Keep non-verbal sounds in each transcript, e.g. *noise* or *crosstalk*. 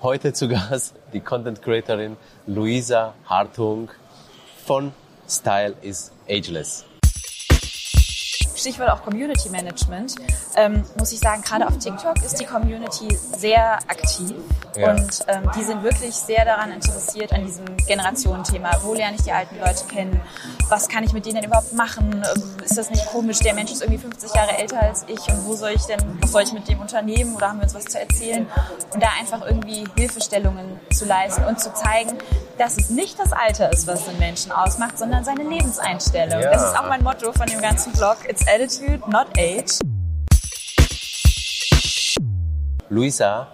Heute zu Gast die Content Creatorin Luisa Hartung von Style is Ageless. Stichwort auch Community Management, ähm, muss ich sagen, gerade auf TikTok ist die Community sehr aktiv ja. und ähm, die sind wirklich sehr daran interessiert an diesem Generationenthema. Wo lerne ich die alten Leute kennen? Was kann ich mit denen überhaupt machen? Ähm, ist das nicht komisch? Der Mensch ist irgendwie 50 Jahre älter als ich und wo soll ich denn, was soll ich mit dem unternehmen oder haben wir uns was zu erzählen? Und da einfach irgendwie Hilfestellungen zu leisten und zu zeigen, dass es nicht das Alter ist, was den Menschen ausmacht, sondern seine Lebenseinstellung. Ja. Das ist auch mein Motto von dem ganzen Blog. It's attitude, not age. Luisa,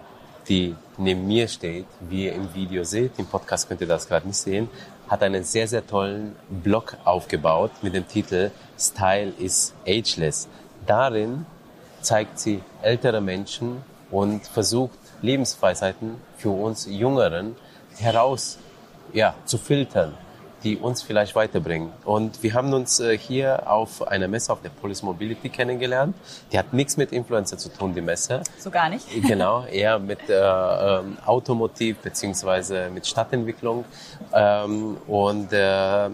die neben mir steht, wie ihr im Video seht, im Podcast könnt ihr das gerade nicht sehen, hat einen sehr, sehr tollen Blog aufgebaut mit dem Titel Style is Ageless. Darin zeigt sie ältere Menschen und versucht Lebensweisheiten für uns Jüngeren heraus ja, zu filtern, die uns vielleicht weiterbringen. Und wir haben uns äh, hier auf einer Messe, auf der Police Mobility kennengelernt. Die hat nichts mit Influencer zu tun, die Messe. So gar nicht? Genau, eher mit äh, ähm, Automotiv beziehungsweise mit Stadtentwicklung. Ähm, und äh,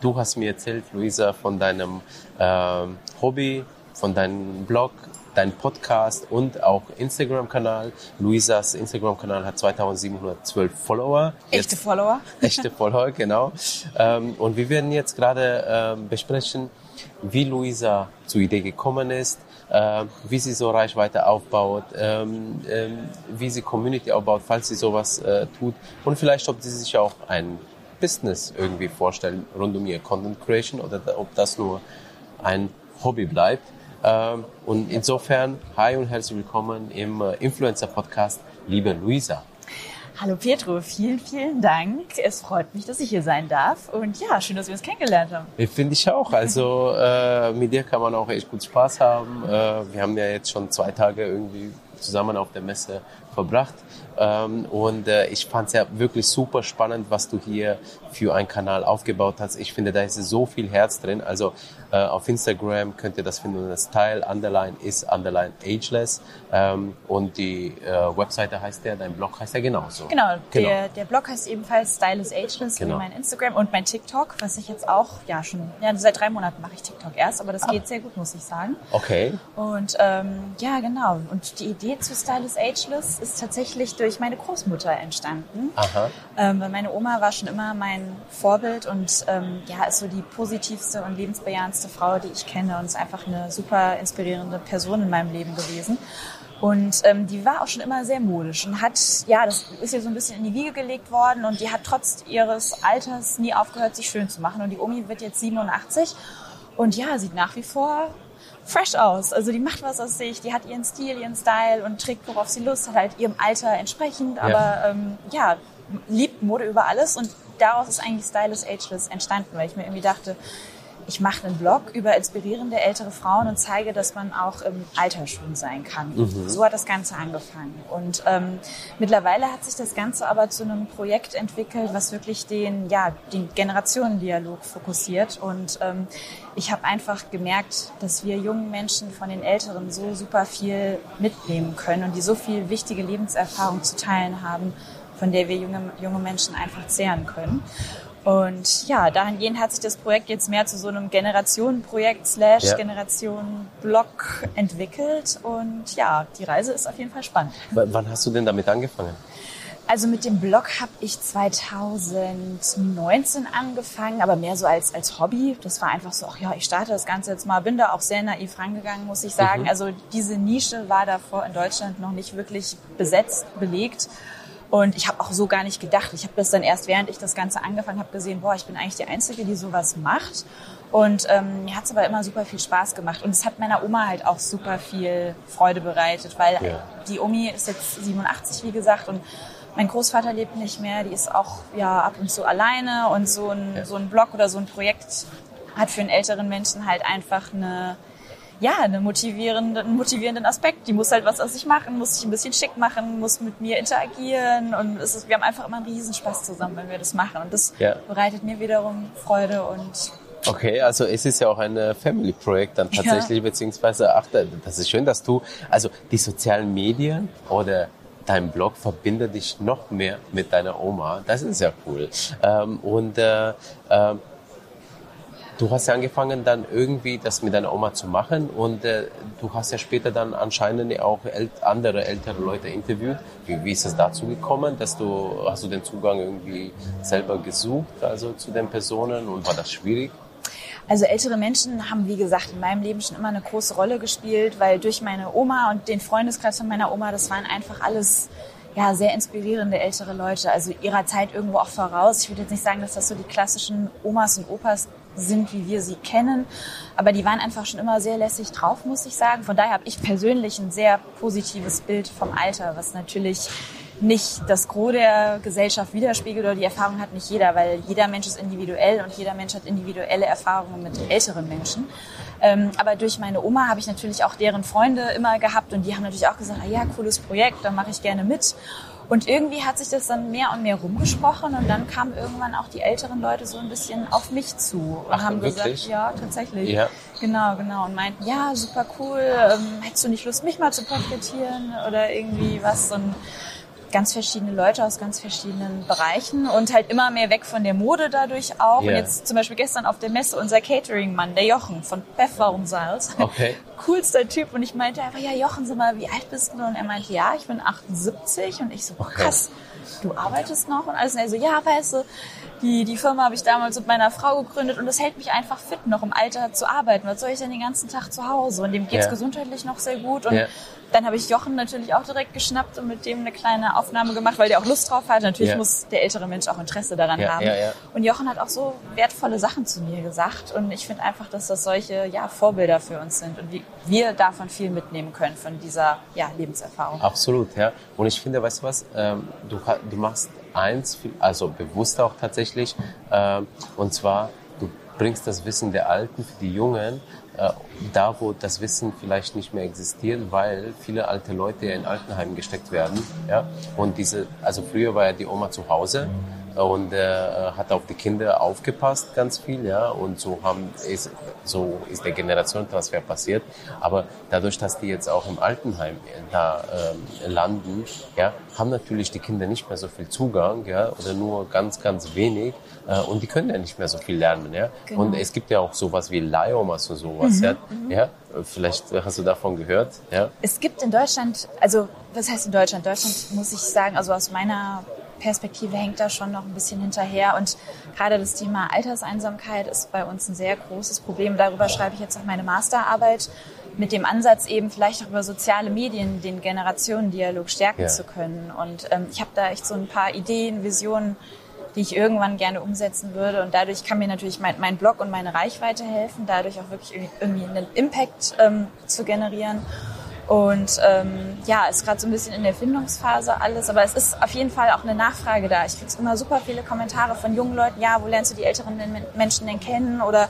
du hast mir erzählt, Luisa, von deinem äh, Hobby, von deinem Blog, dein Podcast und auch Instagram-Kanal. Luisas Instagram-Kanal hat 2712 Follower. Echte jetzt, Follower. *laughs* Echte Follower, genau. Ähm, und wir werden jetzt gerade ähm, besprechen, wie Luisa zur Idee gekommen ist, äh, wie sie so Reichweite aufbaut, ähm, wie sie Community aufbaut, falls sie sowas äh, tut und vielleicht, ob sie sich auch ein Business irgendwie vorstellen rund um ihr Content Creation oder ob das nur ein Hobby bleibt. Ähm, und insofern, hi und herzlich willkommen im äh, Influencer-Podcast, liebe Luisa. Hallo Pietro, vielen, vielen Dank. Es freut mich, dass ich hier sein darf. Und ja, schön, dass wir uns kennengelernt haben. Finde ich auch. Also äh, mit dir kann man auch echt gut Spaß haben. Äh, wir haben ja jetzt schon zwei Tage irgendwie zusammen auf der Messe verbracht. Ähm, und äh, ich fand es ja wirklich super spannend, was du hier für einen Kanal aufgebaut hast. Ich finde, da ist so viel Herz drin. Also äh, auf Instagram könnt ihr das finden. Das Style Underline ist Underline Ageless. Ähm, und die äh, Webseite heißt ja, dein Blog heißt ja genauso. Genau, genau. Der, der Blog heißt ebenfalls Style is Ageless, genau. wie mein Instagram und mein TikTok, was ich jetzt auch, ja schon, ja, seit drei Monaten mache ich TikTok erst, aber das ah. geht sehr gut, muss ich sagen. Okay. Und ähm, ja, genau. Und die Idee zu Style is Ageless ist tatsächlich durch meine Großmutter entstanden. Aha. Ähm, weil meine Oma war schon immer mein Vorbild und ähm, ja, ist so die positivste und lebensbejahendste Frau, die ich kenne und ist einfach eine super inspirierende Person in meinem Leben gewesen. Und ähm, die war auch schon immer sehr modisch und hat, ja, das ist ihr so ein bisschen in die Wiege gelegt worden und die hat trotz ihres Alters nie aufgehört, sich schön zu machen. Und die Omi wird jetzt 87 und ja, sieht nach wie vor fresh aus. Also die macht was aus sich, die hat ihren Stil, ihren Style und trägt, worauf sie Lust hat, halt ihrem Alter entsprechend. Aber ja, ähm, ja liebt Mode über alles und daraus ist eigentlich Stylus Ageless entstanden, weil ich mir irgendwie dachte, ich mache einen Blog über inspirierende ältere Frauen und zeige, dass man auch im Alter schön sein kann. Mhm. So hat das Ganze angefangen. Und ähm, mittlerweile hat sich das Ganze aber zu einem Projekt entwickelt, was wirklich den, ja, den Generationendialog fokussiert. Und ähm, ich habe einfach gemerkt, dass wir jungen Menschen von den Älteren so super viel mitnehmen können und die so viel wichtige Lebenserfahrung zu teilen haben, von der wir junge, junge Menschen einfach zehren können. Und ja, dahingehend hat sich das Projekt jetzt mehr zu so einem Generationenprojekt slash ja. Generationenblock entwickelt. Und ja, die Reise ist auf jeden Fall spannend. W wann hast du denn damit angefangen? Also mit dem Blog habe ich 2019 angefangen, aber mehr so als, als Hobby. Das war einfach so, ach ja, ich starte das Ganze jetzt mal. Bin da auch sehr naiv rangegangen, muss ich sagen. Mhm. Also diese Nische war davor in Deutschland noch nicht wirklich besetzt, belegt. Und ich habe auch so gar nicht gedacht. Ich habe das dann erst, während ich das Ganze angefangen habe, gesehen, boah, ich bin eigentlich die Einzige, die sowas macht. Und ähm, mir hat es aber immer super viel Spaß gemacht. Und es hat meiner Oma halt auch super viel Freude bereitet, weil ja. die Omi ist jetzt 87, wie gesagt, und mein Großvater lebt nicht mehr. Die ist auch ja ab und zu alleine. Und so ein, ja. so ein Blog oder so ein Projekt hat für einen älteren Menschen halt einfach eine ja, eine motivierende, einen motivierenden Aspekt. Die muss halt was aus sich machen, muss sich ein bisschen schick machen, muss mit mir interagieren und es ist, wir haben einfach immer einen Riesenspaß zusammen, wenn wir das machen und das ja. bereitet mir wiederum Freude und Okay, also es ist ja auch ein Family-Projekt dann tatsächlich, ja. beziehungsweise, ach, das ist schön, dass du, also die sozialen Medien oder dein Blog verbindet dich noch mehr mit deiner Oma. Das ist ja cool. Ähm, und äh, äh, du hast ja angefangen, dann irgendwie das mit deiner Oma zu machen und äh, du hast ja später dann anscheinend auch äl andere ältere Leute interviewt. Wie, wie, ist es dazu gekommen, dass du hast du den Zugang irgendwie selber gesucht, also zu den Personen und war das schwierig? Also ältere Menschen haben, wie gesagt, in meinem Leben schon immer eine große Rolle gespielt, weil durch meine Oma und den Freundeskreis von meiner Oma, das waren einfach alles ja, sehr inspirierende ältere Leute, also ihrer Zeit irgendwo auch voraus. Ich würde jetzt nicht sagen, dass das so die klassischen Omas und Opas sind, wie wir sie kennen, aber die waren einfach schon immer sehr lässig drauf, muss ich sagen. Von daher habe ich persönlich ein sehr positives Bild vom Alter, was natürlich nicht das Gros der Gesellschaft widerspiegelt oder die Erfahrung hat nicht jeder, weil jeder Mensch ist individuell und jeder Mensch hat individuelle Erfahrungen mit älteren Menschen. Ähm, aber durch meine Oma habe ich natürlich auch deren Freunde immer gehabt und die haben natürlich auch gesagt, ah ja, cooles Projekt, da mache ich gerne mit. Und irgendwie hat sich das dann mehr und mehr rumgesprochen und dann kamen irgendwann auch die älteren Leute so ein bisschen auf mich zu und Ach, haben wirklich? gesagt, ja, tatsächlich. Ja. Genau, genau. Und meinten, ja, super cool, ähm, hättest du nicht Lust, mich mal zu porträtieren oder irgendwie was. Und ganz verschiedene Leute aus ganz verschiedenen Bereichen und halt immer mehr weg von der Mode dadurch auch. Yeah. Und jetzt zum Beispiel gestern auf der Messe unser Catering-Mann, der Jochen von Beth Warum Salz. Okay. *laughs* Coolster Typ. Und ich meinte einfach, ja Jochen, sag mal, wie alt bist du? Und er meinte, ja, ich bin 78. Und ich so, okay. krass, du arbeitest noch? Und alles. Und er so, ja, weißt du, die, die Firma habe ich damals mit meiner Frau gegründet und das hält mich einfach fit, noch im Alter zu arbeiten. Was soll ich denn den ganzen Tag zu Hause? Und dem geht's yeah. gesundheitlich noch sehr gut. Und yeah dann habe ich Jochen natürlich auch direkt geschnappt und mit dem eine kleine Aufnahme gemacht, weil der auch Lust drauf hat. Natürlich ja. muss der ältere Mensch auch Interesse daran ja, haben. Ja, und Jochen hat auch so wertvolle Sachen zu mir gesagt. Und ich finde einfach, dass das solche ja, Vorbilder für uns sind und wir davon viel mitnehmen können, von dieser ja, Lebenserfahrung. Absolut, ja. Und ich finde, weißt du was, ähm, du, du machst eins, also bewusst auch tatsächlich, ähm, und zwar, du bringst das Wissen der Alten für die Jungen da, wo das Wissen vielleicht nicht mehr existiert, weil viele alte Leute in Altenheimen gesteckt werden. Ja? Und diese, also früher war ja die Oma zu Hause und äh, hat auf die Kinder aufgepasst ganz viel, ja, und so haben ist, so ist der Generationentransfer passiert. Aber dadurch, dass die jetzt auch im Altenheim da äh, landen, ja, haben natürlich die Kinder nicht mehr so viel Zugang, ja, oder nur ganz, ganz wenig. Äh, und die können ja nicht mehr so viel lernen, ja. Genau. Und es gibt ja auch sowas wie Leiomas und sowas, mhm, ja. Mhm. ja. Vielleicht hast du davon gehört, ja. Es gibt in Deutschland, also was heißt in Deutschland? Deutschland muss ich sagen, also aus meiner Perspektive hängt da schon noch ein bisschen hinterher. Und gerade das Thema Alterseinsamkeit ist bei uns ein sehr großes Problem. Darüber schreibe ich jetzt auch meine Masterarbeit mit dem Ansatz eben vielleicht auch über soziale Medien den Generationendialog stärken ja. zu können. Und ähm, ich habe da echt so ein paar Ideen, Visionen, die ich irgendwann gerne umsetzen würde. Und dadurch kann mir natürlich mein, mein Blog und meine Reichweite helfen, dadurch auch wirklich irgendwie einen Impact ähm, zu generieren. Und ähm, ja, ist gerade so ein bisschen in der Findungsphase alles, aber es ist auf jeden Fall auch eine Nachfrage da. Ich kriege immer super viele Kommentare von jungen Leuten, ja, wo lernst du die älteren Menschen denn kennen oder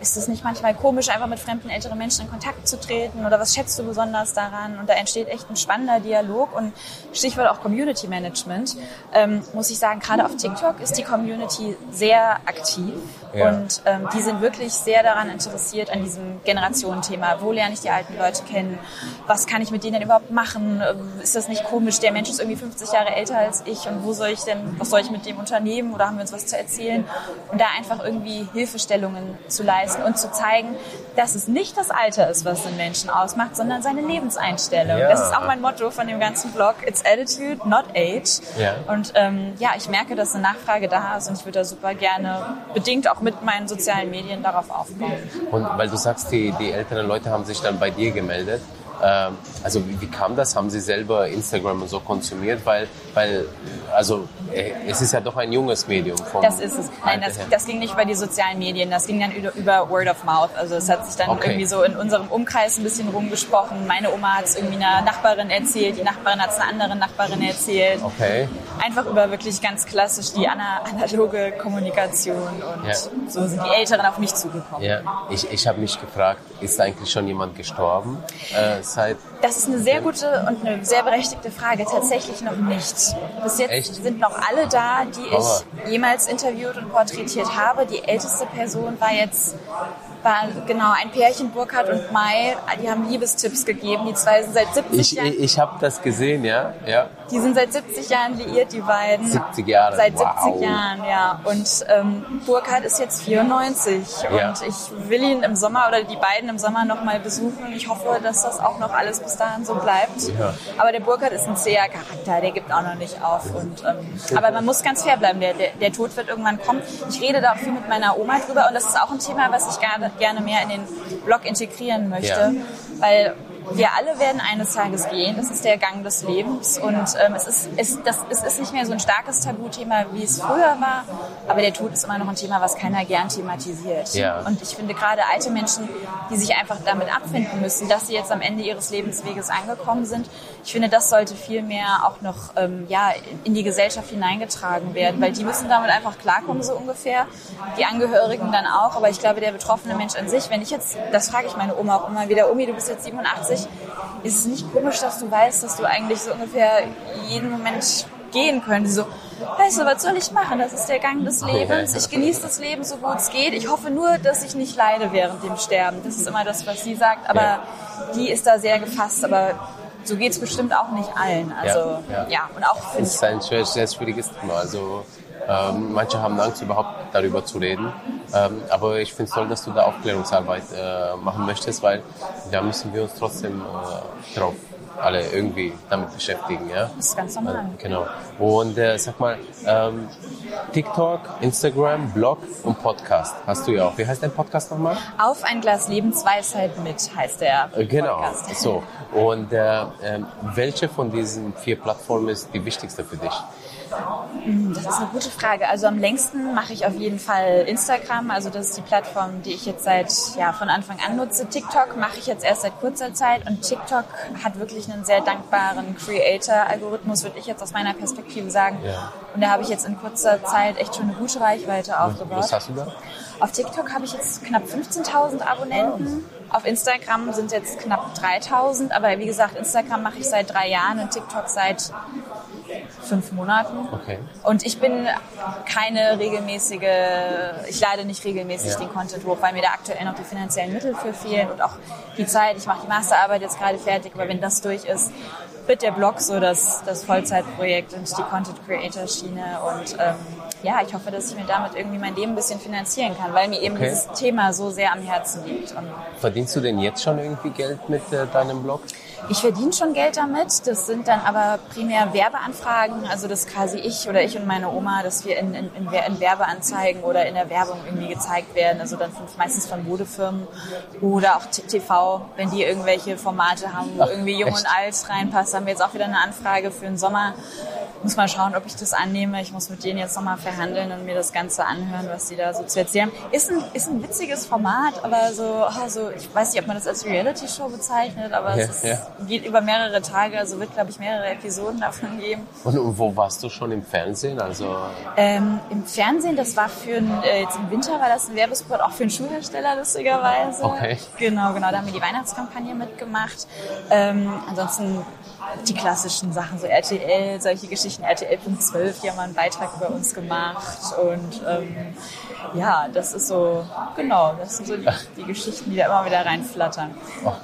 ist es nicht manchmal komisch, einfach mit fremden älteren Menschen in Kontakt zu treten oder was schätzt du besonders daran? Und da entsteht echt ein spannender Dialog und Stichwort auch Community Management. Ähm, muss ich sagen, gerade auf TikTok ist die Community sehr aktiv ja. und ähm, die sind wirklich sehr daran interessiert an diesem Generationenthema. Wo lerne ich die alten Leute kennen? Was kann ich mit denen denn überhaupt machen? Ähm, ist das nicht komisch? Der Mensch ist irgendwie 50 Jahre älter als ich und wo soll ich denn, was soll ich mit dem unternehmen oder haben wir uns was zu erzählen? Und da einfach irgendwie Hilfestellungen zu leisten leisten und zu zeigen, dass es nicht das Alter ist, was den Menschen ausmacht, sondern seine Lebenseinstellung. Ja. Das ist auch mein Motto von dem ganzen Blog. It's attitude, not age. Ja. Und ähm, ja, ich merke, dass eine Nachfrage da ist und ich würde da super gerne, bedingt auch mit meinen sozialen Medien, darauf aufbauen. Und weil du sagst, die, die älteren Leute haben sich dann bei dir gemeldet. Ähm, also wie, wie, kam das? Haben Sie selber Instagram und so konsumiert? Weil, weil also äh, es ist ja doch ein junges Medium. Das ist es. Nein, das, das, ging nicht über die sozialen Medien, das ging dann über, Word of Mouth. Also es hat sich dann okay. irgendwie so in unserem Umkreis ein bisschen rumgesprochen. Meine Oma hat es irgendwie einer Nachbarin erzählt, die Nachbarin hat es einer anderen Nachbarin erzählt. Okay. Einfach über wirklich ganz klassisch die analoge Kommunikation und ja. so sind die Älteren auf mich zugekommen. Ja, ich, ich habe mich gefragt, ist eigentlich schon jemand gestorben? Äh, seit das ist eine sehr gute und eine sehr berechtigte Frage. Tatsächlich noch nicht. Bis jetzt Echt? sind noch alle da, die ich jemals interviewt und porträtiert habe. Die älteste Person war jetzt war genau ein Pärchen, Burkhard und Mai. Die haben Liebestipps gegeben. Die zwei sind seit 70 ich, Jahren. Ich, ich habe das gesehen, ja. ja. Die sind seit 70 Jahren liiert, die beiden. 70 Jahre? Seit wow. 70 Jahren, ja. Und ähm, Burkhard ist jetzt 94 ja. und ich will ihn im Sommer oder die beiden im Sommer noch mal besuchen. Ich hoffe, dass das auch noch alles bis dahin so bleibt. Ja. Aber der Burkhard ist ein zäher Charakter, der gibt auch noch nicht auf. Und, ähm, aber man muss ganz fair bleiben, der, der, der Tod wird irgendwann kommen. Ich rede da auch viel mit meiner Oma drüber und das ist auch ein Thema, was ich gerne, gerne mehr in den Blog integrieren möchte. Ja. Weil wir alle werden eines Tages gehen. Das ist der Gang des Lebens. Und ähm, es, ist, es, das, es ist nicht mehr so ein starkes Tabuthema, wie es früher war. Aber der Tod ist immer noch ein Thema, was keiner gern thematisiert. Ja. Und ich finde gerade alte Menschen, die sich einfach damit abfinden müssen, dass sie jetzt am Ende ihres Lebensweges angekommen sind, ich finde, das sollte viel mehr auch noch ähm, ja, in die Gesellschaft hineingetragen werden. Weil die müssen damit einfach klarkommen, so ungefähr. Die Angehörigen dann auch. Aber ich glaube, der betroffene Mensch an sich, wenn ich jetzt, das frage ich meine Oma auch immer wieder, Omi, du bist jetzt 87, ehrlich, ist es nicht komisch, dass du weißt, dass du eigentlich so ungefähr jeden Moment gehen könntest. So, weißt du, was soll ich machen? Das ist der Gang des Lebens. Ich genieße das Leben so gut es geht. Ich hoffe nur, dass ich nicht leide während dem Sterben. Das ist immer das, was sie sagt. Aber ja. die ist da sehr gefasst. Aber so geht es bestimmt auch nicht allen. Also ja, ja. ja und auch Das ist ein sehr, sehr schwieriges Thema. Also ähm, manche haben Angst, überhaupt darüber zu reden. Ähm, aber ich finde es toll, dass du da Aufklärungsarbeit äh, machen möchtest, weil da müssen wir uns trotzdem äh, drauf alle irgendwie damit beschäftigen. Ja? Das ist ganz normal. Äh, genau. Und äh, sag mal, ähm, TikTok, Instagram, Blog und Podcast hast du ja auch. Wie heißt dein Podcast nochmal? Auf ein Glas Lebensweisheit mit heißt der äh, genau. Podcast. Genau. So. Und äh, ähm, welche von diesen vier Plattformen ist die wichtigste für dich? Hm, das ist eine gute Frage. Also am längsten mache ich auf jeden Fall Instagram. Also das ist die Plattform, die ich jetzt seit ja, von Anfang an nutze. TikTok mache ich jetzt erst seit kurzer Zeit und TikTok hat wirklich einen sehr dankbaren Creator-Algorithmus, würde ich jetzt aus meiner Perspektive sagen. Ja. Und da habe ich jetzt in kurzer Zeit echt schon eine gute Reichweite aufgebaut. Was hast du da? Auf TikTok habe ich jetzt knapp 15.000 Abonnenten. Auf Instagram sind jetzt knapp 3.000. Aber wie gesagt, Instagram mache ich seit drei Jahren und TikTok seit fünf Monaten. Okay. Und ich bin keine regelmäßige, ich lade nicht regelmäßig ja. den Content hoch, weil mir da aktuell noch die finanziellen Mittel für fehlen und auch die Zeit. Ich mache die Masterarbeit jetzt gerade fertig, aber wenn das durch ist, wird der Blog so das, das Vollzeitprojekt und die Content Creator Schiene und ähm, ja, ich hoffe, dass ich mir damit irgendwie mein Leben ein bisschen finanzieren kann, weil mir eben okay. dieses Thema so sehr am Herzen liegt. Und Verdienst du denn jetzt schon irgendwie Geld mit äh, deinem Blog? Ich verdiene schon Geld damit. Das sind dann aber primär Werbeanfragen. Also das quasi ich oder ich und meine Oma, dass wir in, in, in Werbeanzeigen oder in der Werbung irgendwie gezeigt werden. Also dann meistens von Modefirmen oder auch TV, wenn die irgendwelche Formate haben, wo irgendwie Jung Echt? und Alt reinpasst. Haben wir jetzt auch wieder eine Anfrage für den Sommer muss mal schauen, ob ich das annehme. Ich muss mit denen jetzt nochmal verhandeln und mir das Ganze anhören, was die da so zu erzählen haben. Ist ein, ist ein witziges Format, aber so, also ich weiß nicht, ob man das als Reality-Show bezeichnet, aber ja, es ist, ja. Geht über mehrere Tage, also wird, glaube ich, mehrere Episoden davon geben. Und, und, wo warst du schon im Fernsehen? Also ähm, Im Fernsehen, das war für ein, äh, jetzt im Winter war das ein Werbespot, auch für einen Schuhhersteller lustigerweise. Okay. Genau, genau, da haben wir die Weihnachtskampagne mitgemacht. Ähm, ansonsten die klassischen Sachen, so RTL, solche Geschichten, RTL.12, die haben einen Beitrag über uns gemacht und ähm, ja, das ist so, genau, das sind so die, die Geschichten, die da immer wieder reinflattern.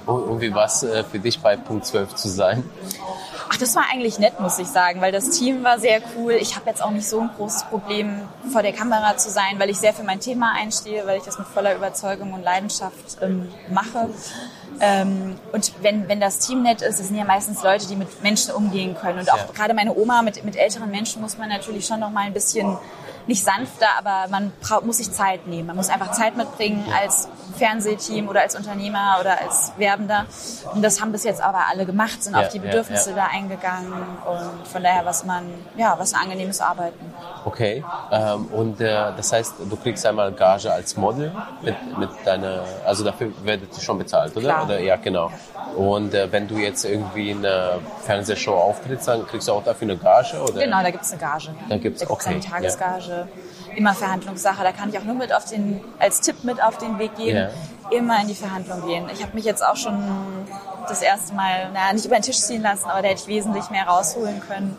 und wie war es äh, für dich bei Punkt 12 zu sein? Ach, das war eigentlich nett, muss ich sagen, weil das Team war sehr cool. Ich habe jetzt auch nicht so ein großes Problem, vor der Kamera zu sein, weil ich sehr für mein Thema einstehe, weil ich das mit voller Überzeugung und Leidenschaft ähm, mache. Ähm, und wenn, wenn das Team nett ist, es sind ja meistens Leute, die mit Menschen umgehen können. Und auch ja. gerade meine Oma, mit, mit älteren Menschen muss man natürlich schon noch mal ein bisschen nicht sanfter, aber man muss sich Zeit nehmen. Man muss einfach Zeit mitbringen als Fernsehteam oder als Unternehmer oder als Werbender. Und das haben bis jetzt aber alle gemacht, sind ja, auf die Bedürfnisse ja, ja. da eingegangen und von daher was man, ja, was ein angenehmes Arbeiten. Okay, ähm, und äh, das heißt, du kriegst einmal Gage als Model mit, mit deiner, also dafür werdet ihr schon bezahlt, oder? Klar. oder ja, genau. Und äh, wenn du jetzt irgendwie in einer Fernsehshow auftrittst, dann kriegst du auch dafür eine Gage, oder? Genau, da gibt es eine Gage. Da gibt es okay, eine Tagesgage. Immer Verhandlungssache. Da kann ich auch nur mit auf den, als Tipp mit auf den Weg geben. Ja. Immer in die Verhandlung gehen. Ich habe mich jetzt auch schon das erste Mal, naja, nicht über den Tisch ziehen lassen, aber da hätte ich wesentlich mehr rausholen können.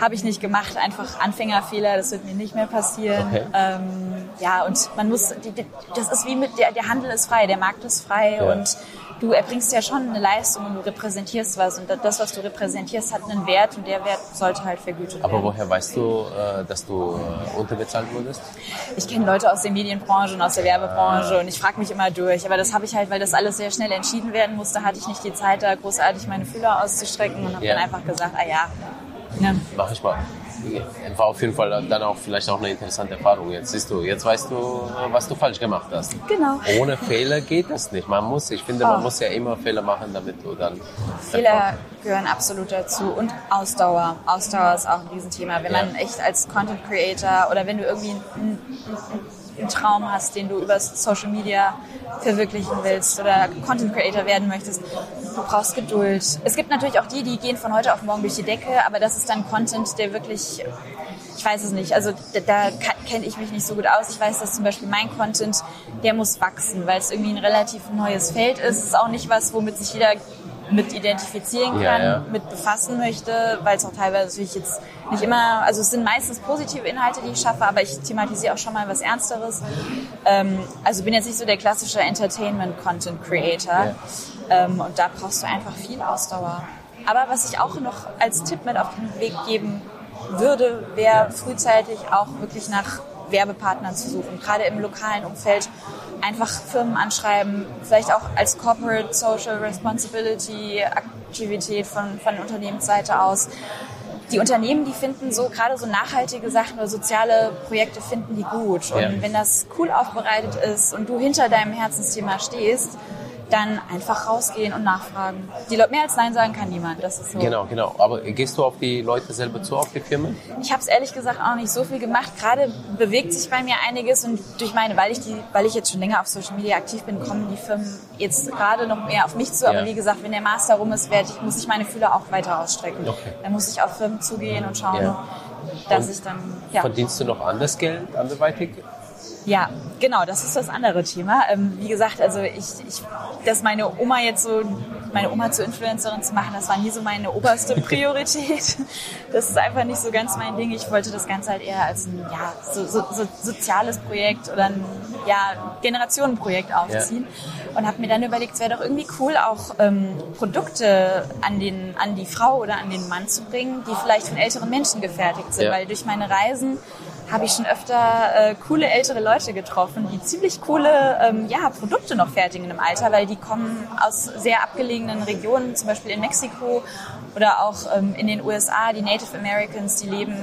Habe ich nicht gemacht, einfach Anfängerfehler, das wird mir nicht mehr passieren. Okay. Ähm, ja, und man muss, die, die, das ist wie mit, der, der Handel ist frei, der Markt ist frei ja. und du erbringst ja schon eine Leistung und du repräsentierst was und das, was du repräsentierst, hat einen Wert und der Wert sollte halt vergütet Aber werden. Aber woher weißt du, äh, dass du äh, unterbezahlt wurdest? Ich kenne Leute aus der Medienbranche und aus der Werbebranche ah. und ich frage mich immer durch. Aber das habe ich halt, weil das alles sehr schnell entschieden werden musste, hatte ich nicht die Zeit, da großartig meine Fühler auszustrecken und habe ja. dann einfach gesagt, ah ja. ja. Mach ich mal war auf jeden Fall dann auch vielleicht auch eine interessante Erfahrung. Jetzt siehst du, jetzt weißt du, was du falsch gemacht hast. Genau. Ohne Fehler geht das nicht. Man muss, ich finde, oh. man muss ja immer Fehler machen, damit du dann. Fehler gehören absolut dazu und Ausdauer. Ausdauer ist auch ein Riesenthema. Wenn ja. man echt als Content Creator oder wenn du irgendwie einen, einen Traum hast, den du über Social Media verwirklichen willst oder Content Creator werden möchtest, du brauchst Geduld. Es gibt natürlich auch die, die gehen von heute auf morgen durch die Decke, aber das ist dann Content, der wirklich, ich weiß es nicht, also da, da kenne ich mich nicht so gut aus. Ich weiß, dass zum Beispiel mein Content, der muss wachsen, weil es irgendwie ein relativ neues Feld ist. Es ist auch nicht was, womit sich jeder mit identifizieren kann, ja, ja. mit befassen möchte, weil es auch teilweise natürlich jetzt nicht immer, also es sind meistens positive Inhalte, die ich schaffe, aber ich thematisiere auch schon mal was Ernsteres. Ähm, also bin jetzt nicht so der klassische Entertainment-Content-Creator ja. Ähm, und da brauchst du einfach viel Ausdauer. Aber was ich auch noch als Tipp mit auf den Weg geben würde, wäre frühzeitig auch wirklich nach Werbepartnern zu suchen, gerade im lokalen Umfeld einfach Firmen anschreiben, vielleicht auch als Corporate Social Responsibility Aktivität von, von Unternehmensseite aus. Die Unternehmen, die finden so gerade so nachhaltige Sachen oder soziale Projekte finden die gut. Und wenn das cool aufbereitet ist und du hinter deinem Herzensthema stehst, dann einfach rausgehen und nachfragen. Die Leute, mehr als Nein sagen kann niemand. Das ist so. Genau, genau. Aber gehst du auf die Leute selber zu, auf die Firmen? Ich habe es ehrlich gesagt auch nicht so viel gemacht. Gerade bewegt sich bei mir einiges und durch meine, weil ich die, weil ich jetzt schon länger auf Social Media aktiv bin, kommen die Firmen jetzt gerade noch mehr auf mich zu. Ja. Aber wie gesagt, wenn der Master rum ist, werde ich, muss ich meine Fühler auch weiter ausstrecken. Okay. Dann muss ich auf Firmen zugehen und schauen, ja. dass und ich dann. Ja. Verdienst du noch anders Geld anderweitig? Ja, genau, das ist das andere Thema. Ähm, wie gesagt, also ich, ich, dass meine Oma jetzt so, meine Oma zur Influencerin zu machen, das war nie so meine oberste *laughs* Priorität. Das ist einfach nicht so ganz mein Ding. Ich wollte das Ganze halt eher als ein ja, so, so, so soziales Projekt oder ein ja, Generationenprojekt aufziehen ja. und habe mir dann überlegt, es wäre doch irgendwie cool, auch ähm, Produkte an, den, an die Frau oder an den Mann zu bringen, die vielleicht von älteren Menschen gefertigt sind, ja. weil durch meine Reisen habe ich schon öfter äh, coole ältere Leute getroffen, die ziemlich coole ähm, ja, Produkte noch fertigen im Alter, weil die kommen aus sehr abgelegenen Regionen, zum Beispiel in Mexiko oder auch ähm, in den USA, die Native Americans, die leben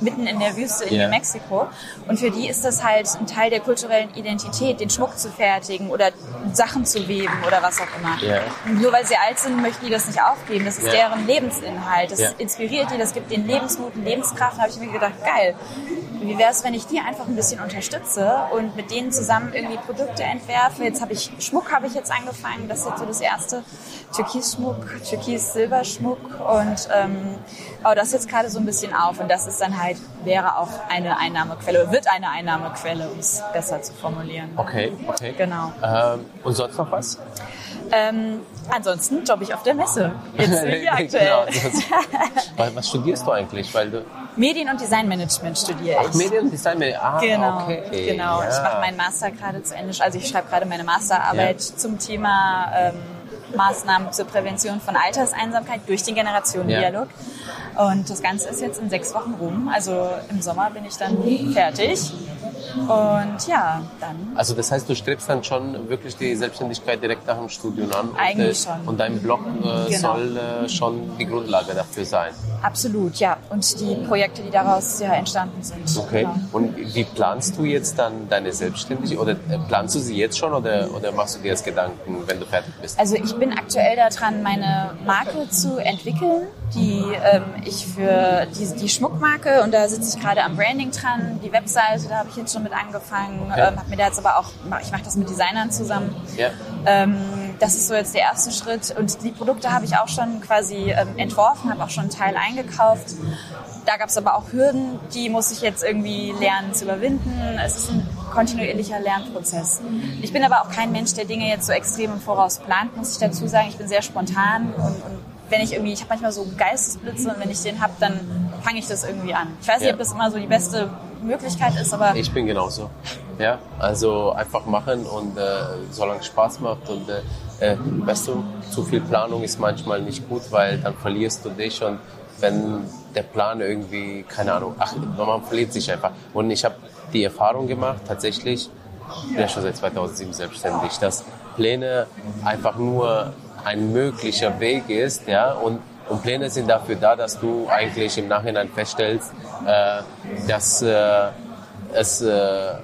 mitten in der Wüste in yeah. New Mexico. Und für die ist das halt ein Teil der kulturellen Identität, den Schmuck zu fertigen oder Sachen zu weben oder was auch immer. Yeah. Nur weil sie alt sind, möchten die das nicht aufgeben. Das ist yeah. deren Lebensinhalt. Das inspiriert die, das gibt den Lebensmut und Lebenskraft. Da habe ich mir gedacht, geil, wie wäre es, wenn ich die einfach ein bisschen unterstütze und mit denen zusammen irgendwie Produkte entwerfe? Jetzt habe ich Schmuck habe ich jetzt angefangen. Das ist jetzt so das erste Türkis-Schmuck, Türkis-Silberschmuck und ähm, baue das jetzt gerade so ein bisschen auf und das ist dann halt wäre auch eine Einnahmequelle wird eine Einnahmequelle, um es besser zu formulieren. Okay, okay. Genau. Ähm, und sonst noch was? Ähm, ansonsten jobbe ich auf der Messe. Jetzt *laughs* aktuell. *laughs* genau, was studierst du eigentlich? Weil du Medien- und Designmanagement studiere ich. Ach, Medien- und Designmanagement, ah, genau, okay. Genau, ja. ich mache meinen Master gerade zu Ende. Also ich schreibe gerade meine Masterarbeit ja. zum Thema ähm, Maßnahmen zur Prävention von Alterseinsamkeit durch den Generationendialog. Ja. Und das Ganze ist jetzt in sechs Wochen rum. Also im Sommer bin ich dann fertig. Und ja, dann. Also das heißt, du strebst dann schon wirklich die Selbstständigkeit direkt nach dem Studium an? Eigentlich und, schon. Und dein Blog äh, genau. soll äh, schon die Grundlage dafür sein? Absolut, ja. Und die Projekte, die daraus ja entstanden sind. Okay. Genau. Und wie planst du jetzt dann deine Selbstständigkeit? Oder äh, planst du sie jetzt schon oder, oder machst du dir jetzt Gedanken, wenn du fertig bist? Also ich bin aktuell daran, meine Marke zu entwickeln, die ähm, ich für die, die Schmuckmarke und da sitze ich gerade am Branding dran. Die Webseite, da habe ich jetzt schon mit angefangen, ja. ähm, habe mir da jetzt aber auch, ich mache das mit Designern zusammen. Ja. Ähm, das ist so jetzt der erste Schritt und die Produkte habe ich auch schon quasi ähm, entworfen, habe auch schon einen Teil eingekauft. Da gab es aber auch Hürden, die muss ich jetzt irgendwie lernen zu überwinden. Es ist ein kontinuierlicher Lernprozess. Ich bin aber auch kein Mensch, der Dinge jetzt so extrem im Voraus plant, muss ich dazu sagen. Ich bin sehr spontan und, und wenn ich irgendwie, ich habe manchmal so Geistesblitze und wenn ich den habe, dann fange ich das irgendwie an. Ich weiß nicht, ja. ob das immer so die beste Möglichkeit ist, aber... Ich bin genauso. Ja, also einfach machen und äh, solange es Spaß macht und äh, äh, weißt du, zu viel Planung ist manchmal nicht gut, weil dann verlierst du dich und wenn der Plan irgendwie, keine Ahnung, ach, man verliert sich einfach. Und ich habe die Erfahrung gemacht, tatsächlich, ich bin ja schon seit 2007 selbstständig, dass Pläne einfach nur ein möglicher Weg ist, ja, und, und Pläne sind dafür da, dass du eigentlich im Nachhinein feststellst, äh, dass äh, es äh,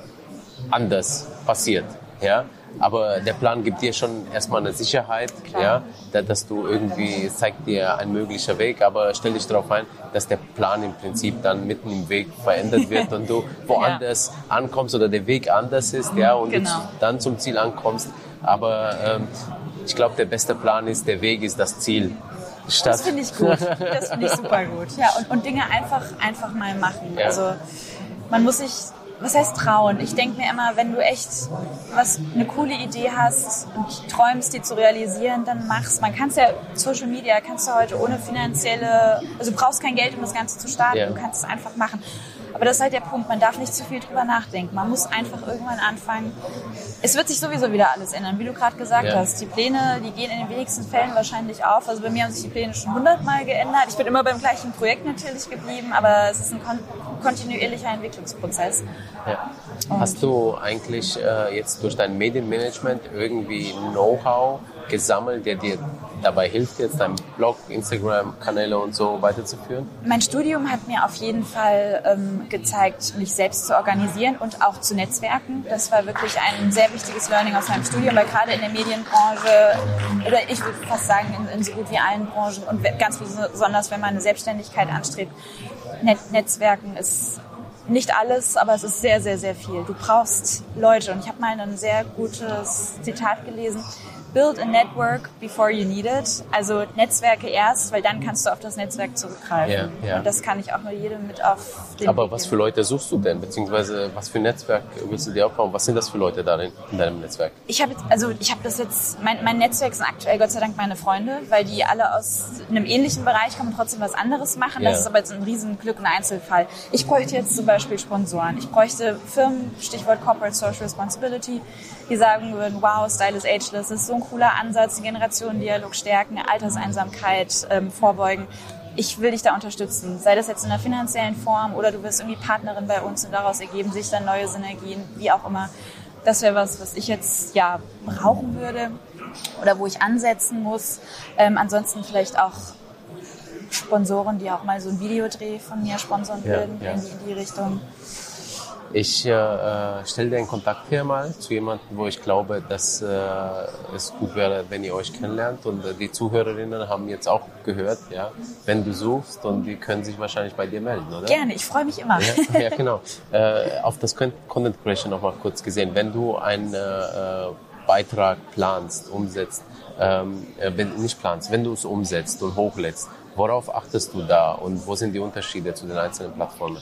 anders passiert, ja. Aber der Plan gibt dir schon erstmal eine Sicherheit, Klar. ja, dass du irgendwie zeigt dir ein möglicher Weg, aber stell dich darauf ein, dass der Plan im Prinzip dann mitten im Weg verändert wird *laughs* und du woanders ja. ankommst oder der Weg anders ist, ja, und genau. du dann zum Ziel ankommst. Aber ähm, ich glaube, der beste Plan ist, der Weg ist das Ziel. Statt das finde ich gut. *laughs* Das finde ich super gut. Ja, und, und Dinge einfach, einfach mal machen. Ja. Also man muss sich was heißt trauen? Ich denke mir immer, wenn du echt was eine coole Idee hast und träumst, die zu realisieren, dann mach's. Man kann es ja Social Media kannst du heute ohne finanzielle, also du brauchst kein Geld, um das Ganze zu starten. Ja. Du kannst es einfach machen. Aber das ist halt der Punkt. Man darf nicht zu viel drüber nachdenken. Man muss einfach irgendwann anfangen. Es wird sich sowieso wieder alles ändern, wie du gerade gesagt ja. hast. Die Pläne, die gehen in den wenigsten Fällen wahrscheinlich auf. Also bei mir haben sich die Pläne schon hundertmal geändert. Ich bin immer beim gleichen Projekt natürlich geblieben, aber es ist ein kon kontinuierlicher Entwicklungsprozess. Ja. Hast du eigentlich äh, jetzt durch dein Medienmanagement irgendwie Know-how gesammelt, der dir dabei hilft, jetzt deinen Blog, Instagram-Kanäle und so weiterzuführen? Mein Studium hat mir auf jeden Fall ähm, gezeigt, mich selbst zu organisieren und auch zu netzwerken. Das war wirklich ein sehr wichtiges Learning aus meinem Studium, weil gerade in der Medienbranche, oder ich würde fast sagen, in, in so gut wie allen Branchen und ganz besonders, wenn man eine Selbstständigkeit anstrebt, Net Netzwerken ist nicht alles, aber es ist sehr, sehr, sehr viel. Du brauchst Leute. Und ich habe mal ein sehr gutes Zitat gelesen build a network before you need it. Also Netzwerke erst, weil dann kannst du auf das Netzwerk zurückgreifen. Ja, ja. Und das kann ich auch nur jedem mit auf den Aber Weg was für Leute suchst du denn? Beziehungsweise was für ein Netzwerk willst du dir aufbauen? Was sind das für Leute da in, in deinem Netzwerk? Ich habe also ich habe das jetzt, mein, mein Netzwerk sind aktuell Gott sei Dank meine Freunde, weil die alle aus einem ähnlichen Bereich kommen und trotzdem was anderes machen. Das ist aber jetzt ein Riesenglück, ein Einzelfall. Ich bräuchte jetzt zum Beispiel Sponsoren. Ich bräuchte Firmen, Stichwort Corporate Social Responsibility, die sagen würden, wow, Style is ageless, das ist so ein cooler Ansatz, den Generationendialog stärken, Alterseinsamkeit ähm, vorbeugen. Ich will dich da unterstützen, sei das jetzt in einer finanziellen Form oder du wirst irgendwie Partnerin bei uns und daraus ergeben sich dann neue Synergien, wie auch immer. Das wäre was, was ich jetzt ja brauchen würde oder wo ich ansetzen muss. Ähm, ansonsten vielleicht auch Sponsoren, die auch mal so ein Videodreh von mir sponsern würden, ja, ja. in die Richtung. Ich äh, äh, stelle den Kontakt her mal zu jemandem, wo ich glaube, dass äh, es gut wäre, wenn ihr euch kennenlernt. Und äh, die Zuhörerinnen haben jetzt auch gehört, ja, wenn du suchst und die können sich wahrscheinlich bei dir melden, oder? Gerne, ich freue mich immer. Ja, ja genau. *laughs* Äh, auf das Content Creation noch mal kurz gesehen. Wenn du einen äh, Beitrag planst, umsetzt, ähm, äh, wenn nicht planst, wenn du es umsetzt und hochlädst, worauf achtest du da und wo sind die Unterschiede zu den einzelnen Plattformen?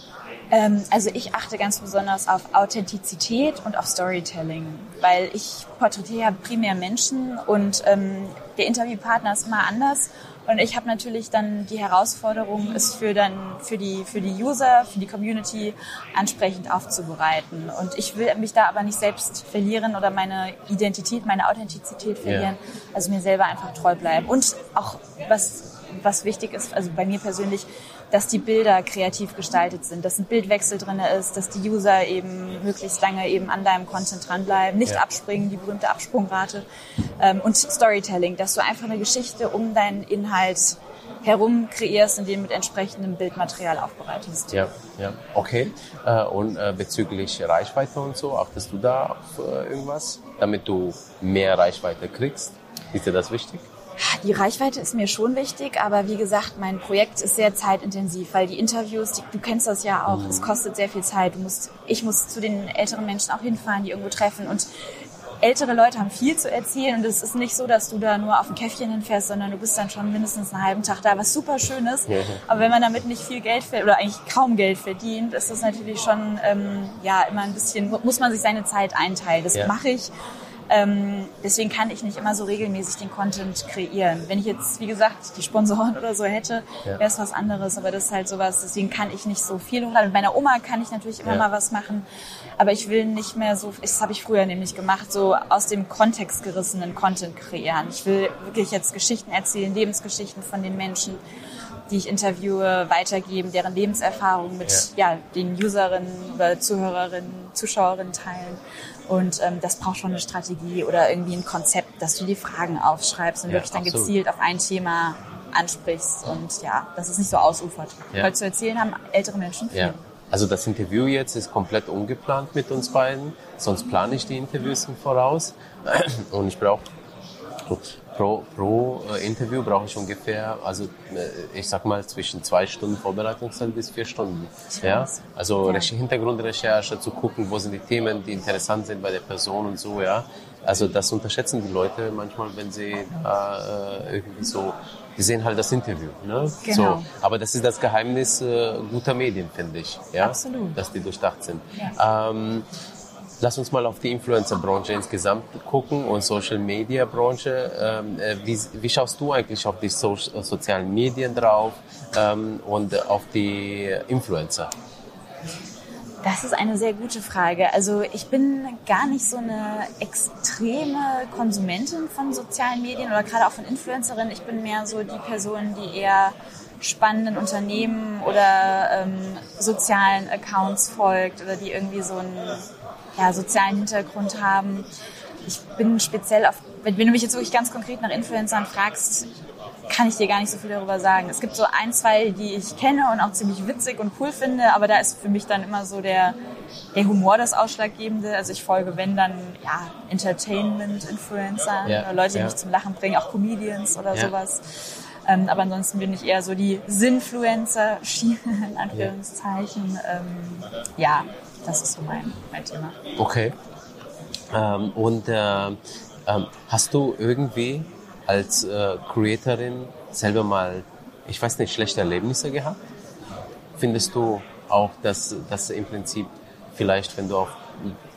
Ähm, also ich achte ganz besonders auf Authentizität und auf Storytelling, weil ich porträtiere ja primär Menschen und ähm, der Interviewpartner ist immer anders. Und ich habe natürlich dann die Herausforderung, es für dann für die für die User, für die Community ansprechend aufzubereiten. Und ich will mich da aber nicht selbst verlieren oder meine Identität, meine Authentizität verlieren. Yeah. Also mir selber einfach treu bleiben. Und auch was was wichtig ist, also bei mir persönlich, dass die Bilder kreativ gestaltet sind, dass ein Bildwechsel drin ist, dass die User eben möglichst lange eben an deinem Content dranbleiben, nicht ja. abspringen, die berühmte Absprungrate ähm, und Storytelling, dass du einfach eine Geschichte um deinen Inhalt herum kreierst, indem du mit entsprechendem Bildmaterial aufbereitest. Ja, ja, okay. Äh, und äh, bezüglich Reichweite und so, achtest du da auf äh, irgendwas, damit du mehr Reichweite kriegst? Ist dir das wichtig? Die Reichweite ist mir schon wichtig, aber wie gesagt, mein Projekt ist sehr zeitintensiv, weil die Interviews, die, du kennst das ja auch, mhm. es kostet sehr viel Zeit. Du musst, ich muss zu den älteren Menschen auch hinfahren, die irgendwo treffen und ältere Leute haben viel zu erzählen und es ist nicht so, dass du da nur auf ein Käffchen hinfährst, sondern du bist dann schon mindestens einen halben Tag da, was super schön ist. Ja. Aber wenn man damit nicht viel Geld verdient oder eigentlich kaum Geld verdient, ist das natürlich schon ähm, ja immer ein bisschen muss man sich seine Zeit einteilen. Das ja. mache ich Ähm, deswegen kann ich nicht immer so regelmäßig den Content kreieren. Wenn ich jetzt, wie gesagt, die Sponsoren oder so hätte, wäre es was anderes. Aber das ist halt sowas, deswegen kann ich nicht so viel hochladen. Mit meiner Oma kann ich natürlich immer ja. mal was machen. Aber ich will nicht mehr so, das habe ich früher nämlich gemacht, so aus dem Kontext gerissenen Content kreieren. Ich will wirklich jetzt Geschichten erzählen, Lebensgeschichten von den Menschen die ich interviewe, weitergeben, deren Lebenserfahrung mit ja. ja den Userinnen oder Zuhörerinnen, Zuschauerinnen teilen. Und ähm, das braucht schon eine Strategie oder irgendwie ein Konzept, dass du die Fragen aufschreibst und ja, wirklich dann absolut. gezielt auf ein Thema ansprichst und ja, dass es nicht so ausufert. Ja. Weil zu erzählen haben ältere Menschen viel. Ja. Also das Interview jetzt ist komplett ungeplant mit uns beiden, sonst plane ich die Interviews im Voraus und ich brauche pro, pro äh, Interview brauche ich ungefähr, also äh, ich sag mal zwischen zwei Stunden Vorbereitungszeit bis vier Stunden. Ja? Also ja. Hintergrundrecherche, zu gucken, wo sind die Themen, die interessant sind bei der Person und so, ja. Also das unterschätzen die Leute manchmal, wenn sie äh, irgendwie so, die sehen halt das Interview. Ne? Genau. So. Aber das ist das Geheimnis äh, guter Medien, finde ich. Ja? Absolut. Dass die durchdacht sind. Ja. Ähm, Lass uns mal auf die Influencer-Branche insgesamt gucken und Social-Media-Branche. Ähm, äh, wie, wie, schaust du eigentlich auf die so sozialen Medien drauf ähm, und auf die Influencer? Das ist eine sehr gute Frage. Also ich bin gar nicht so eine extreme Konsumentin von sozialen Medien oder gerade auch von Influencerinnen. Ich bin mehr so die Person, die eher spannenden Unternehmen oder ähm, sozialen Accounts folgt oder die irgendwie so ein ja, sozialen Hintergrund haben. Ich bin speziell auf, wenn du mich jetzt wirklich ganz konkret nach Influencern fragst, kann ich dir gar nicht so viel darüber sagen. Es gibt so ein, zwei, die ich kenne und auch ziemlich witzig und cool finde, aber da ist für mich dann immer so der, der Humor das Ausschlaggebende. Also ich folge, wenn dann, ja, Entertainment-Influencer, ja, Leute, die ja. mich zum Lachen bringen, auch Comedians oder ja. sowas. Ähm, aber ansonsten bin ich eher so die Sinfluencer, *laughs* in Anführungszeichen. Ähm, ja, das ist so mein, mein Thema. Okay. Ähm, und äh, ähm, hast du irgendwie als äh, Creatorin selber mal, ich weiß nicht, schlechte Erlebnisse gehabt? Findest du auch, dass, dass im Prinzip vielleicht, wenn du auf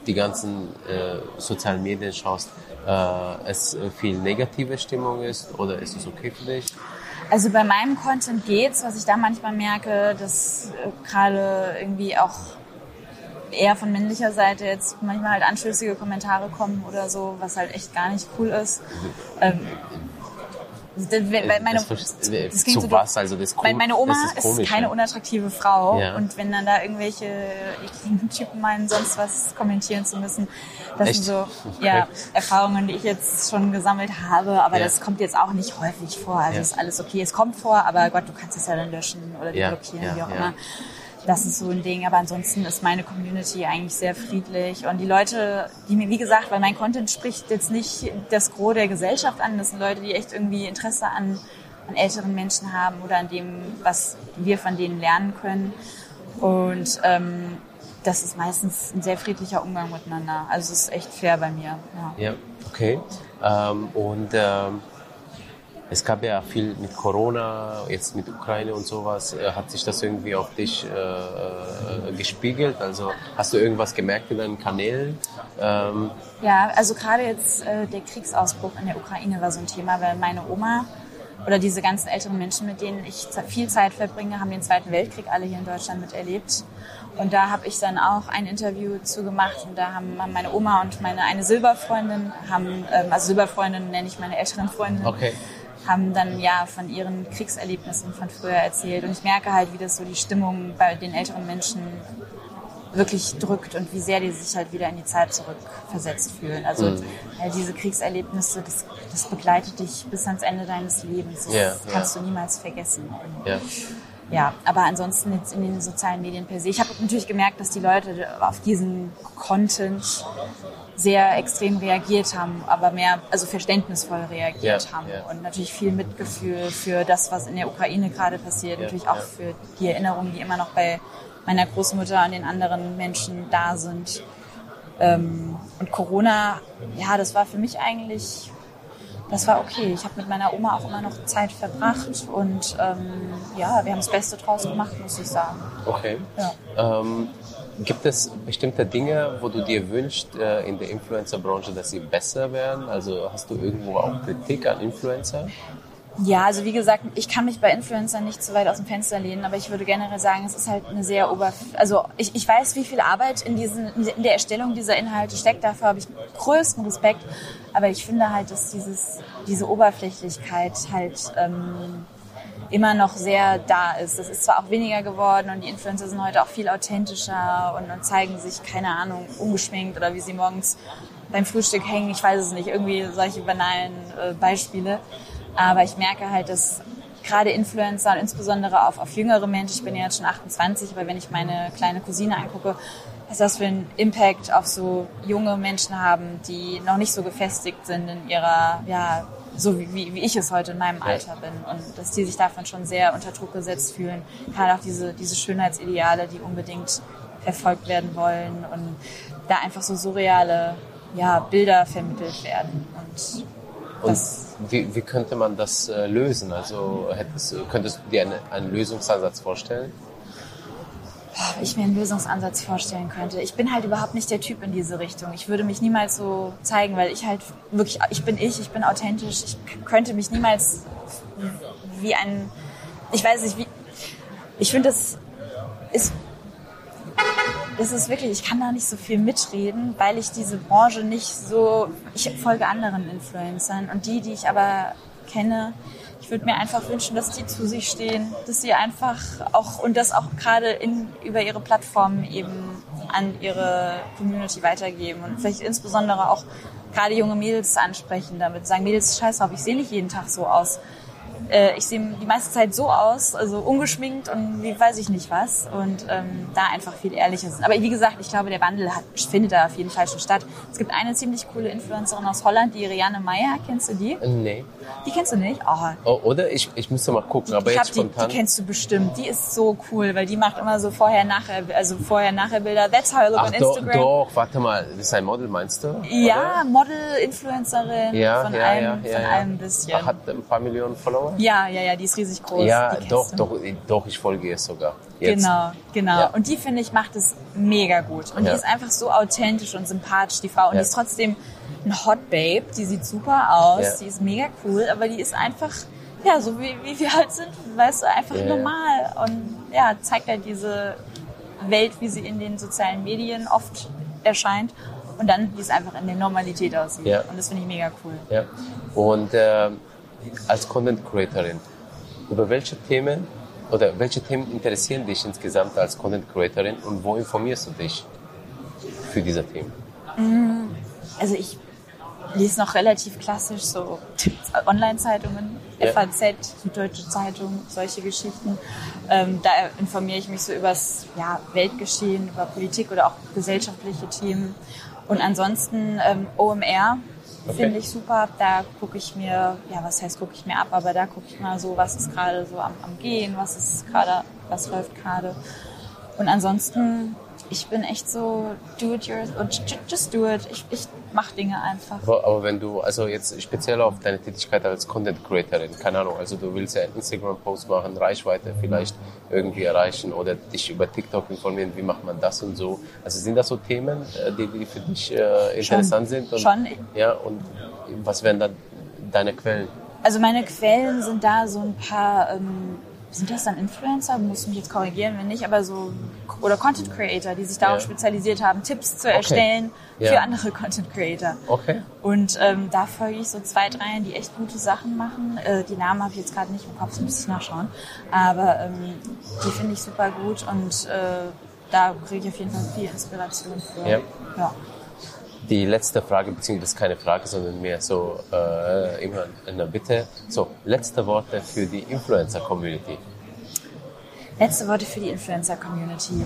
die ganzen äh, sozialen Medien schaust, äh, es viel negative Stimmung ist oder ist es okay für dich? Also bei meinem Content geht's, was ich da manchmal merke, dass äh, gerade irgendwie auch eher von männlicher Seite jetzt manchmal halt anschlüssige Kommentare kommen oder so, was halt echt gar nicht cool ist. Ähm, meine, das, das zu so, was? Also das meine Oma ist, komisch, ist, keine ja. unattraktive Frau ja. und wenn dann da irgendwelche Typen meinen, sonst was kommentieren zu müssen, das Echt? sind so okay. ja, Erfahrungen, die ich jetzt schon gesammelt habe, aber ja. das kommt jetzt auch nicht häufig vor. Also ist alles okay, es kommt vor, aber Gott, du kannst es ja dann löschen oder blockieren, wie auch immer das ist so ein Ding. Aber ansonsten ist meine Community eigentlich sehr friedlich. Und die Leute, die mir, wie gesagt, weil mein Content spricht jetzt nicht das Gros der Gesellschaft an. Das sind Leute, die echt irgendwie Interesse an, an älteren Menschen haben oder an dem, was wir von denen lernen können. Und ähm, das ist meistens ein sehr friedlicher Umgang miteinander. Also es ist echt fair bei mir. Ja, ja okay. Ähm, und ähm, es gab ja viel mit Corona, jetzt mit Ukraine und sowas. Äh, hat sich das irgendwie auf dich äh, äh, gespiegelt? Also hast du irgendwas gemerkt in deinen Kanälen? Ähm ja, also gerade jetzt äh, der Kriegsausbruch in der Ukraine war so ein Thema, weil meine Oma oder diese ganzen älteren Menschen, mit denen ich viel Zeit verbringe, haben den Zweiten Weltkrieg alle hier in Deutschland miterlebt. Und da habe ich dann auch ein Interview zu gemacht und da haben meine Oma und meine eine Silberfreundin haben, ähm, also Silberfreundin nenne ich meine älteren Freundin, okay haben dann ja von ihren Kriegserlebnissen von früher erzählt. Und ich merke halt, wie das so die Stimmung bei den älteren Menschen wirklich drückt und wie sehr die sich halt wieder in die Zeit zurückversetzt fühlen. Also mhm. ja, diese Kriegserlebnisse, das, das, begleitet dich bis ans Ende deines Lebens. Das yeah, kannst yeah. du niemals vergessen. Yeah. Ja, aber ansonsten jetzt in den sozialen Medien per se. Ich habe natürlich gemerkt, dass die Leute auf diesen Content sehr extrem reagiert haben, aber mehr, also verständnisvoll reagiert ja, haben ja. und natürlich viel Mitgefühl für das, was in der Ukraine gerade passiert, ja, natürlich auch für die Erinnerungen, die immer noch bei meiner Großmutter und den anderen Menschen da sind. Ähm, und Corona, ja, das war für mich eigentlich das war okay. Ich habe mit meiner Oma auch immer noch Zeit verbracht und ähm, ja, wir haben das Beste draus gemacht, muss ich sagen. Okay. Ja. Ähm, gibt es bestimmte Dinge, wo du dir wünschst äh, in der Influencer-Branche, dass sie besser werden? Also hast du irgendwo auch Kritik an Influencer? Ja, also wie gesagt, ich kann mich bei Influencern nicht zu weit aus dem Fenster lehnen, aber ich würde generell sagen, es ist halt eine sehr oberf... Also ich, ich weiß, wie viel Arbeit in, diesen, in der Erstellung dieser Inhalte steckt, dafür habe ich größten Respekt, aber ich finde halt, dass dieses, diese Oberflächlichkeit halt ähm, immer noch sehr da ist. Das ist zwar auch weniger geworden und die Influencer sind heute auch viel authentischer und, und zeigen sich, keine Ahnung, ungeschminkt oder wie sie morgens beim Frühstück hängen, ich weiß es nicht, irgendwie solche banalen äh, Beispiele. Aber ich merke halt, dass gerade Influencer und insbesondere auf, auf jüngere Menschen, ich bin ja jetzt schon 28, aber wenn ich meine kleine Cousine angucke, was das für einen Impact auf so junge Menschen haben, die noch nicht so gefestigt sind in ihrer, ja, so wie, wie, wie ich es heute in meinem Alter bin. Und dass die sich davon schon sehr unter Druck gesetzt fühlen. Gerade auch diese, diese Schönheitsideale, die unbedingt verfolgt werden wollen und da einfach so surreale ja, Bilder vermittelt werden. Und und wie, wie, könnte man das äh, lösen? Also hättest, könntest du dir eine, einen Lösungsansatz vorstellen? Ich mir einen Lösungsansatz vorstellen könnte. Ich bin halt überhaupt nicht der Typ in diese Richtung. Ich würde mich niemals so zeigen, weil ich halt wirklich, ich bin ich, ich bin authentisch. Ich könnte mich niemals wie ein, ich weiß nicht, wie, ich finde, das ist das ist wirklich, ich kann da nicht so viel mitreden, weil ich diese Branche nicht so, ich folge anderen Influencern und die, die ich aber kenne, ich würde mir einfach wünschen, dass die zu sich stehen, dass sie einfach auch und das auch gerade in, über ihre Plattformen eben an ihre Community weitergeben und vielleicht insbesondere auch gerade junge Mädels ansprechen, damit sagen, Mädels, scheiß drauf, ich sehe nicht jeden Tag so aus äh, ich sehe die meiste Zeit so aus, also ungeschminkt und wie weiß ich nicht was. Und ähm, da einfach viel ehrlicher sind. Aber wie gesagt, ich glaube, der Wandel hat, findet da auf jeden Fall schon statt. Es gibt eine ziemlich coole Influencerin aus Holland, die Rianne Meyer. Kennst du die? Nee. Die kennst du nicht? Oh. oh oder? Ich, ich müsste mal gucken. Die, aber jetzt spontan. Die, die kennst du bestimmt. Die ist so cool, weil die macht immer so vorher-nachher, also vorher-nachher Bilder. That's how I look Ach, on Instagram. Doch, doch, warte mal. Das ist ein Model, meinst du? Ja? Model, Influencerin. Ja, von ja, allem, ja, ja, von allem ein bisschen. Hat ein paar Millionen Follower? Ja, ja, ja, die ist riesig groß. Ja, doch, doch, doch, ich folge ihr sogar. Jetzt. Genau, genau. Ja. Und die, finde ich, macht es mega gut. Und ja. die ist einfach so authentisch und sympathisch, die Frau. Und ja. die ist trotzdem ein Hot Babe. Die sieht super aus. Die ist mega cool. Aber die ist einfach, ja, so wie, wie wir halt sind, weißt du, einfach normal. Und ja, zeigt halt diese Welt, wie sie in den sozialen Medien oft erscheint. Und dann, wie es einfach in der Normalität aussieht. Und das finde ich mega cool. Ja. Und äh, als Content Creatorin, über welche Themen oder welche Themen interessieren dich insgesamt als Content Creatorin und wo informierst du dich für diese Themen? Mm, also ich lese noch relativ klassisch so Online-Zeitungen, ja. FAZ, Süddeutsche Zeitung, solche Geschichten. Ähm, da informiere ich mich so über das ja, Weltgeschehen, über Politik oder auch gesellschaftliche Themen. Und ansonsten ähm, OMR, Okay. Finde ich super. Da gucke ich mir, ja, was heißt gucke ich mir ab, aber da gucke ich mal so, was ist gerade so am, am Gehen, was ist gerade, was läuft gerade. Und ansonsten ich bin echt so, do it yours, just do it. Ich, ich mache Dinge einfach. Aber, aber, wenn du, also jetzt speziell auf deine Tätigkeit als Content Creatorin, keine Ahnung, also du willst ja einen Instagram-Post machen, Reichweite vielleicht irgendwie erreichen oder dich über TikTok informieren, wie macht man das und so. Also sind das so Themen, äh, die, die für dich äh, interessant schon, sind? Und, schon. Ja, und was wären dann deine Quellen? Also meine Quellen sind da so ein paar... Ähm, sind das dann Influencer? Muss mich jetzt korrigieren, wenn nicht, aber so oder Content Creator, die sich darauf ja. spezialisiert haben, Tipps zu erstellen okay. für ja. andere Content Creator. Okay. Und ähm, da folge ich so zwei, drei, die echt gute Sachen machen. Äh, die Namen habe ich jetzt gerade nicht im Kopf, das müsste ich nachschauen. Aber ähm, die finde ich super gut und äh, da kriege ich auf jeden Fall viel Inspiration für. Ja. ja. Die letzte Frage, beziehungsweise keine Frage, sondern mehr so äh, immer eine Bitte. So, letzte Worte für die Influencer-Community. Letzte Worte für die Influencer-Community.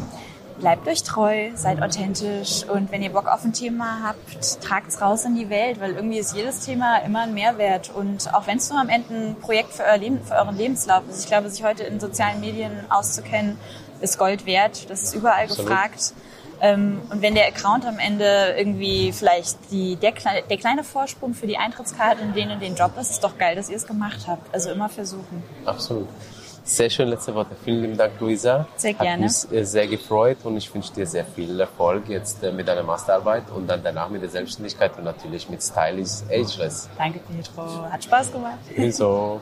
Bleibt euch treu, seid authentisch und wenn ihr Bock auf ein Thema habt, tragt es raus in die Welt, weil irgendwie ist jedes Thema immer ein Mehrwert und auch wenn es nur am Ende ein Projekt für, euer Leben, für euren Lebenslauf ist. Ich glaube, sich heute in sozialen Medien auszukennen, ist Gold wert. Das ist überall Absolut. gefragt. Ähm, und wenn der Account am Ende irgendwie vielleicht die, der, der kleine Vorsprung für die Eintrittskarte in den und den Job ist, ist doch geil, dass ihr es gemacht habt. Also immer versuchen. Absolut. Sehr schön letzte Worte. Vielen lieben Dank, Luisa. Sehr gerne. Hat mich äh, sehr gefreut und ich wünsche dir sehr viel Erfolg jetzt äh, mit deiner Masterarbeit und dann danach mit der Selbstständigkeit und natürlich mit Stylist Ageless. Danke, Pietro. Hat Spaß gemacht. Ebenso.